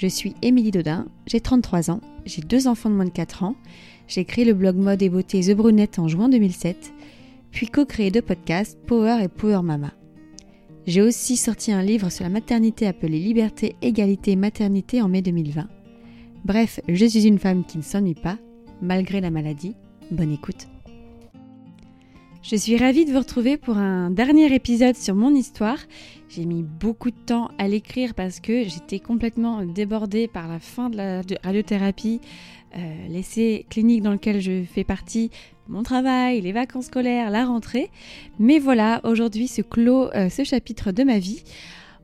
Je suis Émilie Dodin, j'ai 33 ans, j'ai deux enfants de moins de 4 ans j'ai créé le blog mode et beauté The Brunette en juin 2007, puis co-créé deux podcasts Power et Power Mama. J'ai aussi sorti un livre sur la maternité appelé Liberté, Égalité, Maternité en mai 2020. Bref, je suis une femme qui ne s'ennuie pas, malgré la maladie. Bonne écoute. Je suis ravie de vous retrouver pour un dernier épisode sur mon histoire. J'ai mis beaucoup de temps à l'écrire parce que j'étais complètement débordée par la fin de la radiothérapie, euh, l'essai clinique dans lequel je fais partie, mon travail, les vacances scolaires, la rentrée. Mais voilà, aujourd'hui se clôt euh, ce chapitre de ma vie.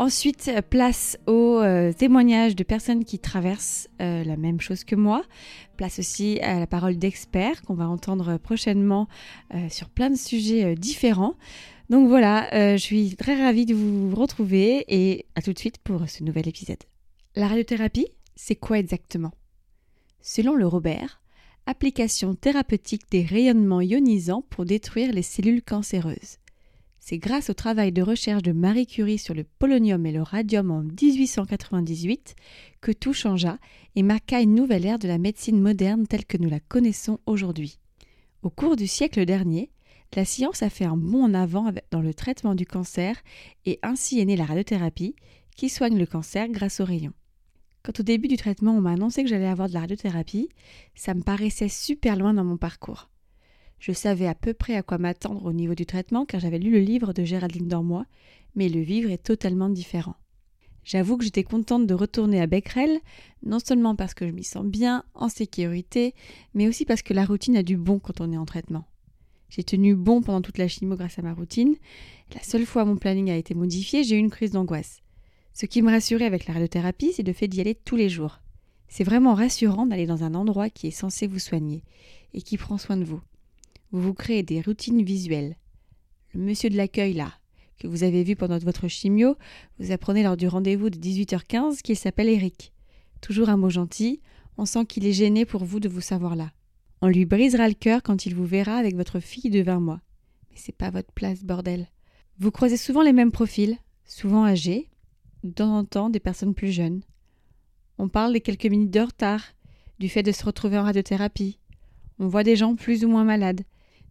Ensuite, place aux euh, témoignages de personnes qui traversent la même chose que moi. Place aussi à la parole d'experts qu'on va entendre prochainement sur plein de sujets différents. Donc voilà, je suis très ravie de vous retrouver et à tout de suite pour ce nouvel épisode. La radiothérapie, c'est quoi exactement? Selon le Robert, application thérapeutique des rayonnements ionisants pour détruire les cellules cancéreuses. C'est grâce au travail de recherche de Marie Curie sur le polonium et le radium en 1898 que tout changea et marqua une nouvelle ère de la médecine moderne telle que nous la connaissons aujourd'hui. Au cours du siècle dernier, la science a fait un bond en avant dans le traitement du cancer et ainsi est née la radiothérapie qui soigne le cancer grâce aux rayons. Quand au début du traitement on m'a annoncé que j'allais avoir de la radiothérapie, ça me paraissait super loin dans mon parcours. Je savais à peu près à quoi m'attendre au niveau du traitement car j'avais lu le livre de Géraldine Dormois, mais le vivre est totalement différent. J'avoue que j'étais contente de retourner à Becquerel, non seulement parce que je m'y sens bien, en sécurité, mais aussi parce que la routine a du bon quand on est en traitement. J'ai tenu bon pendant toute la chimio grâce à ma routine. La seule fois mon planning a été modifié, j'ai eu une crise d'angoisse. Ce qui me rassurait avec la radiothérapie, c'est le fait d'y aller tous les jours. C'est vraiment rassurant d'aller dans un endroit qui est censé vous soigner et qui prend soin de vous. Vous vous créez des routines visuelles. Le monsieur de l'accueil là, que vous avez vu pendant votre chimio, vous apprenez lors du rendez-vous de 18h15 qu'il s'appelle Eric. Toujours un mot gentil, on sent qu'il est gêné pour vous de vous savoir là. On lui brisera le cœur quand il vous verra avec votre fille de 20 mois. Mais c'est pas votre place, bordel. Vous croisez souvent les mêmes profils, souvent âgés, de temps en temps des personnes plus jeunes. On parle des quelques minutes de retard, du fait de se retrouver en radiothérapie. On voit des gens plus ou moins malades,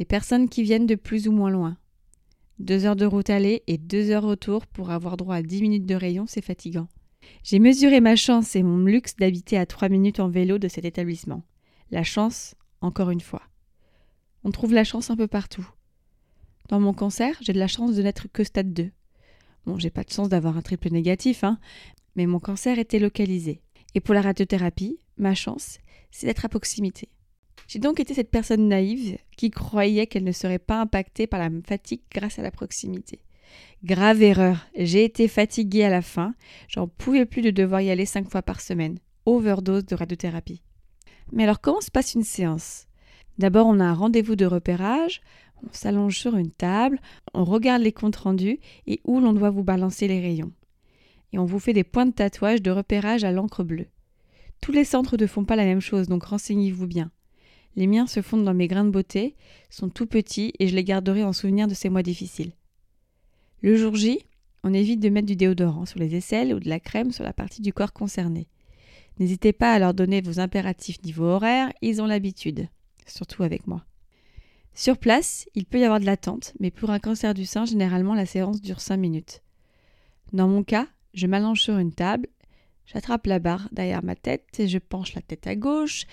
des personnes qui viennent de plus ou moins loin. Deux heures de route aller et deux heures retour pour avoir droit à dix minutes de rayon, c'est fatigant. J'ai mesuré ma chance et mon luxe d'habiter à trois minutes en vélo de cet établissement. La chance, encore une fois. On trouve la chance un peu partout. Dans mon cancer, j'ai de la chance de n'être que stade 2. Bon, j'ai pas de chance d'avoir un triple négatif, hein, mais mon cancer était localisé. Et pour la radiothérapie, ma chance, c'est d'être à proximité. J'ai donc été cette personne naïve qui croyait qu'elle ne serait pas impactée par la fatigue grâce à la proximité. Grave erreur, j'ai été fatiguée à la fin, j'en pouvais plus de devoir y aller cinq fois par semaine. Overdose de radiothérapie. Mais alors comment se passe une séance? D'abord on a un rendez-vous de repérage, on s'allonge sur une table, on regarde les comptes rendus et où l'on doit vous balancer les rayons. Et on vous fait des points de tatouage de repérage à l'encre bleue. Tous les centres ne font pas la même chose, donc renseignez-vous bien. Les miens se fondent dans mes grains de beauté, sont tout petits et je les garderai en souvenir de ces mois difficiles. Le jour J, on évite de mettre du déodorant sur les aisselles ou de la crème sur la partie du corps concernée. N'hésitez pas à leur donner vos impératifs niveau horaire, ils ont l'habitude, surtout avec moi. Sur place, il peut y avoir de l'attente, mais pour un cancer du sein, généralement la séance dure 5 minutes. Dans mon cas, je m'allonge sur une table, j'attrape la barre derrière ma tête et je penche la tête à gauche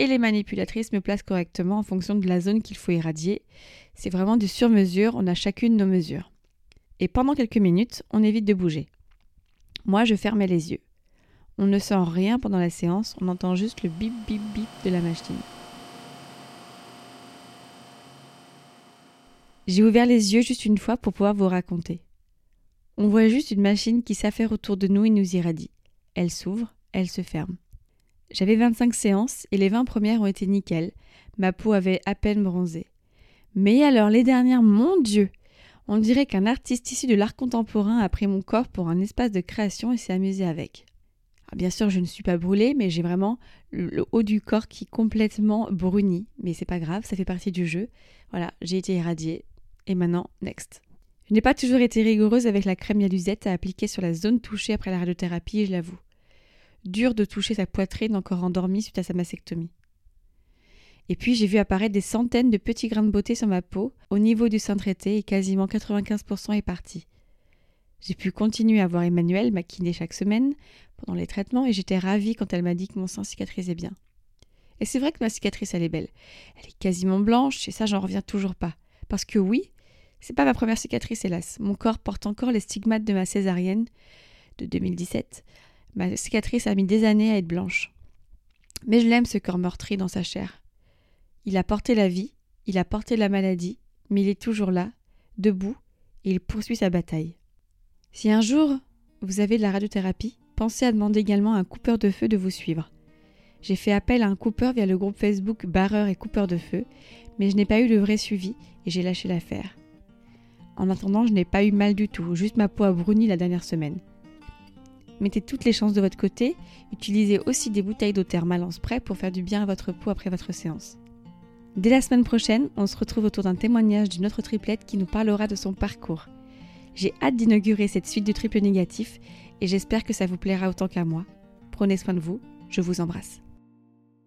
et les manipulatrices me placent correctement en fonction de la zone qu'il faut irradier. C'est vraiment du sur-mesure, on a chacune nos mesures. Et pendant quelques minutes, on évite de bouger. Moi, je fermais les yeux. On ne sent rien pendant la séance, on entend juste le bip bip bip de la machine. J'ai ouvert les yeux juste une fois pour pouvoir vous raconter. On voit juste une machine qui s'affaire autour de nous et nous irradie. Elle s'ouvre, elle se ferme. J'avais 25 séances et les 20 premières ont été nickel. Ma peau avait à peine bronzé. Mais alors les dernières, mon Dieu On dirait qu'un artiste issu de l'art contemporain a pris mon corps pour un espace de création et s'est amusé avec. bien sûr, je ne suis pas brûlée, mais j'ai vraiment le haut du corps qui est complètement bruni. Mais c'est pas grave, ça fait partie du jeu. Voilà, j'ai été irradiée. Et maintenant, next. Je n'ai pas toujours été rigoureuse avec la crème Yalusette à appliquer sur la zone touchée après la radiothérapie, je l'avoue. Dur de toucher sa poitrine encore endormie suite à sa mastectomie. Et puis j'ai vu apparaître des centaines de petits grains de beauté sur ma peau, au niveau du sein traité, et quasiment 95% est parti. J'ai pu continuer à voir Emmanuel maquiner chaque semaine pendant les traitements et j'étais ravie quand elle m'a dit que mon sein cicatrisait bien. Et c'est vrai que ma cicatrice elle est belle. Elle est quasiment blanche et ça j'en reviens toujours pas. Parce que oui, c'est pas ma première cicatrice, hélas. Mon corps porte encore les stigmates de ma césarienne de 2017. Ma cicatrice a mis des années à être blanche. Mais je l'aime, ce corps meurtri dans sa chair. Il a porté la vie, il a porté la maladie, mais il est toujours là, debout, et il poursuit sa bataille. Si un jour vous avez de la radiothérapie, pensez à demander également à un coupeur de feu de vous suivre. J'ai fait appel à un coupeur via le groupe Facebook Barreur et Coupeur de Feu, mais je n'ai pas eu de vrai suivi et j'ai lâché l'affaire. En attendant, je n'ai pas eu mal du tout, juste ma peau a bruni la dernière semaine. Mettez toutes les chances de votre côté, utilisez aussi des bouteilles d'eau thermale en spray pour faire du bien à votre peau après votre séance. Dès la semaine prochaine, on se retrouve autour d'un témoignage d'une autre triplette qui nous parlera de son parcours. J'ai hâte d'inaugurer cette suite de triple négatif et j'espère que ça vous plaira autant qu'à moi. Prenez soin de vous, je vous embrasse.